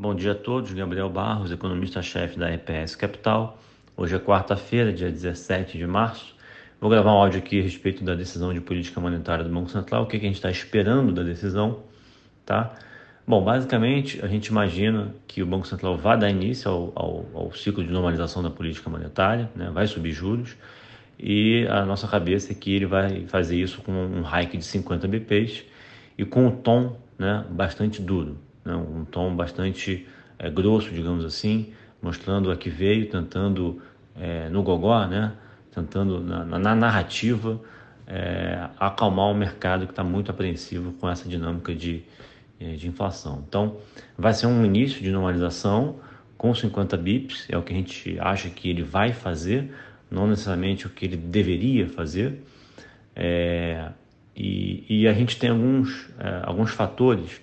Bom dia a todos, Gabriel Barros, economista-chefe da EPS Capital. Hoje é quarta-feira, dia 17 de março. Vou gravar um áudio aqui a respeito da decisão de política monetária do Banco Central, o que, a gente está esperando da decisão, tá? Bom, basicamente a gente imagina que o Banco Central vai dar início ao, ao, ao ciclo de normalização da política monetária, né? vai subir juros, e a nossa cabeça é que ele vai fazer isso com um hike de 50 BPs e com um tom né, bastante duro né, um tom bastante é, grosso, digamos assim, mostrando a que veio, tentando é, no gogó, né, tentando na, na narrativa é, acalmar o mercado que está muito apreensivo com essa dinâmica de, de inflação. Então, vai ser um início de normalização com 50 bips, é o que a gente acha que ele vai fazer, não necessariamente o que ele deveria fazer. É, e, e, a gente tem alguns, é, alguns fatores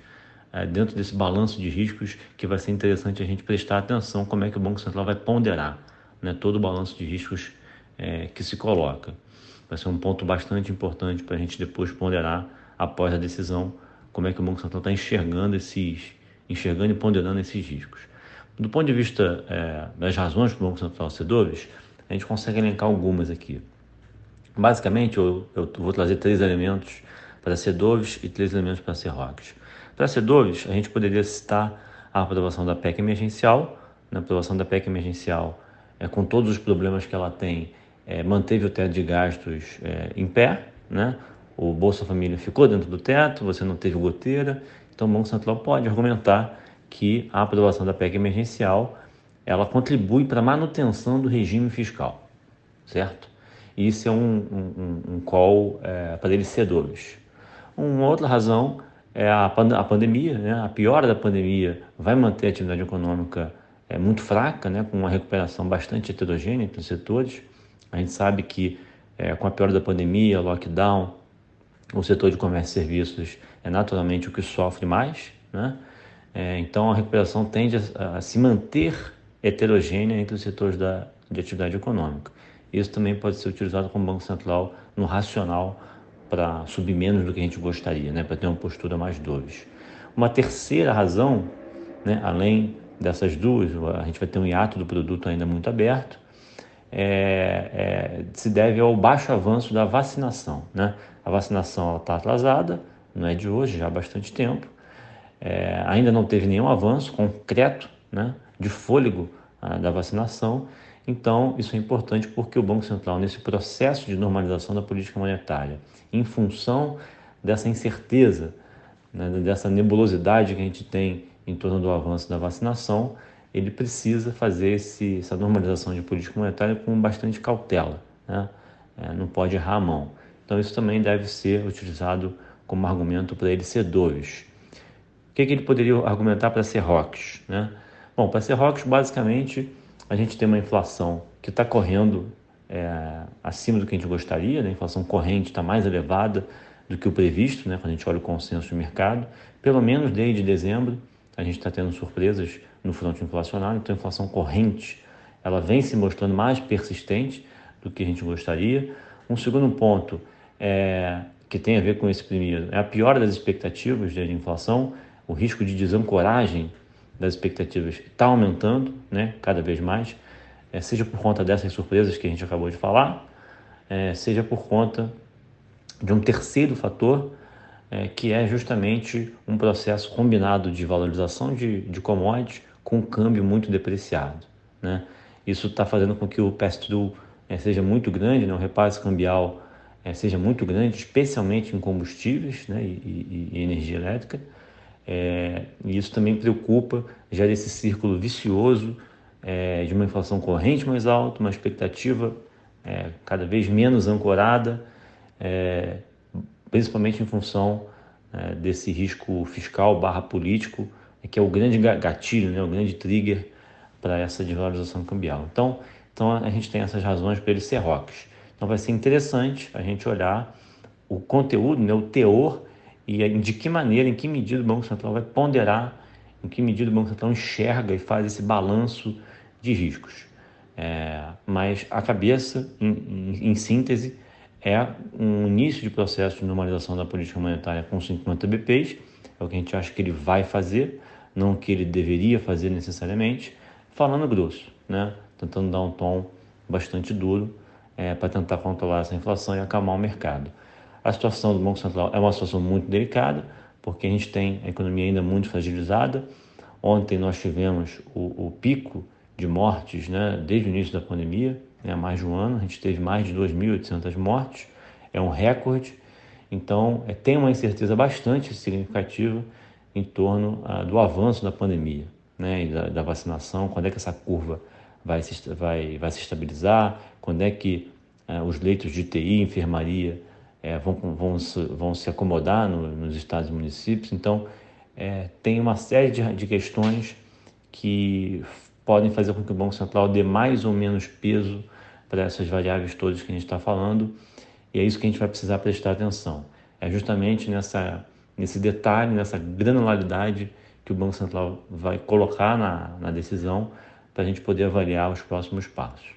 dentro desse balanço de riscos que vai ser interessante a gente prestar atenção como é que o Banco Central vai ponderar né, todo o balanço de riscos é, que se coloca. Vai ser um ponto bastante importante para a gente depois ponderar após a decisão como é que o Banco Central está enxergando esses, enxergando e ponderando esses riscos. Do ponto de vista é, das razões para o Banco Central ser doves, a gente consegue elencar algumas aqui. Basicamente, eu, eu vou trazer três elementos para ser doves e três elementos para ser rocks. Para ser doves, a gente poderia citar a aprovação da PEC emergencial. Na aprovação da PEC emergencial, é, com todos os problemas que ela tem, é, manteve o teto de gastos é, em pé, né? O Bolsa Família ficou dentro do teto, você não teve goteira, então o Banco Central pode argumentar que a aprovação da PEC emergencial ela contribui para a manutenção do regime fiscal, certo? Isso é um, um, um call é, para eles cedores. Uma outra razão é a, a pandemia, né? a piora da pandemia vai manter a atividade econômica é, muito fraca, né? com uma recuperação bastante heterogênea entre os setores. A gente sabe que é, com a piora da pandemia, lockdown, o setor de comércio e serviços é naturalmente o que sofre mais. Né? É, então a recuperação tende a, a, se manter heterogênea entre os setores da, de atividade econômica. Isso também pode ser utilizado como Banco Central no racional para subir menos do que a gente gostaria, né? para ter uma postura mais doves. Uma terceira razão, né? além dessas duas, a gente vai ter um hiato do produto ainda muito aberto, é, é, se deve ao baixo avanço da vacinação. Né? A vacinação está atrasada, não é de hoje, já há bastante tempo. É, ainda não teve nenhum avanço concreto né, de fôlego ah, da vacinação então, isso é importante porque o Banco Central, nesse processo de normalização da política monetária, em função dessa incerteza, né, dessa nebulosidade que a gente tem em torno do avanço da vacinação, ele precisa fazer esse, essa normalização de política monetária com bastante cautela, né? é, não pode errar a mão. Então, isso também deve ser utilizado como argumento para ele ser dois. O que, que ele poderia argumentar para ser ROCs? Né? Bom, para ser ROCs, basicamente a gente tem uma inflação que está correndo é, acima do que a gente gostaria, né? a inflação corrente está mais elevada do que o previsto, né? quando a gente olha o consenso de mercado. Pelo menos desde dezembro, a gente está tendo surpresas no fronte inflacionário, então a inflação corrente ela vem se mostrando mais persistente do que a gente gostaria. Um segundo ponto é, que tem a ver com esse primeiro é a piora das expectativas de inflação, o risco de desancoragem das expectativas está aumentando, né, cada vez mais, é, seja por conta dessas surpresas que a gente acabou de falar, é, seja por conta de um terceiro fator, é, que é justamente um processo combinado de valorização de, de commodities com um câmbio muito depreciado. Né? Isso está fazendo com que o pass-through é, seja muito grande, né? o repasse cambial é, seja muito grande, especialmente em combustíveis né? e, e, e energia elétrica, é, e isso também preocupa, gera esse círculo vicioso é, de uma inflação corrente mais alta, uma expectativa é, cada vez menos ancorada, é, principalmente em função é, desse risco fiscal barra político, que é o grande gatilho, né, o grande trigger para essa desvalorização cambial. Então, então a gente tem essas razões para ele ser ROCs. Então vai ser interessante a gente olhar o conteúdo, né, o teor e de que maneira, em que medida o Banco Central vai ponderar, em que medida o Banco Central enxerga e faz esse balanço de riscos. É, mas a cabeça, em, em, em, síntese, é um início de processo de normalização da política monetária com 50 BPs, é o que a gente acha que ele vai fazer, não que ele deveria fazer necessariamente, falando grosso, né? tentando dar um tom bastante duro é, para tentar controlar essa inflação e acalmar o mercado. A situação do Banco Central é uma situação muito delicada, porque a gente tem a economia ainda muito fragilizada. Ontem nós tivemos o, o pico de mortes né, desde o início da pandemia, né, mais de um ano, a gente teve mais de 2.800 mortes, é um recorde. Então, é, tem uma incerteza bastante significativa em torno ah, do avanço da pandemia né, e da, da, vacinação, quando é que essa curva vai se, vai, vai se estabilizar, quando é que ah, os leitos de TI, enfermaria, é, vão, vão, se, vão se acomodar no, nos estados e municípios. Então, é, tem uma série de, de questões que podem fazer com que o Banco Central dê mais ou menos peso para essas variáveis todas que a gente está falando, e é isso que a gente vai precisar prestar atenção. É justamente nessa, nesse detalhe, nessa granularidade que o Banco Central vai colocar na, na decisão para a gente poder avaliar os próximos passos.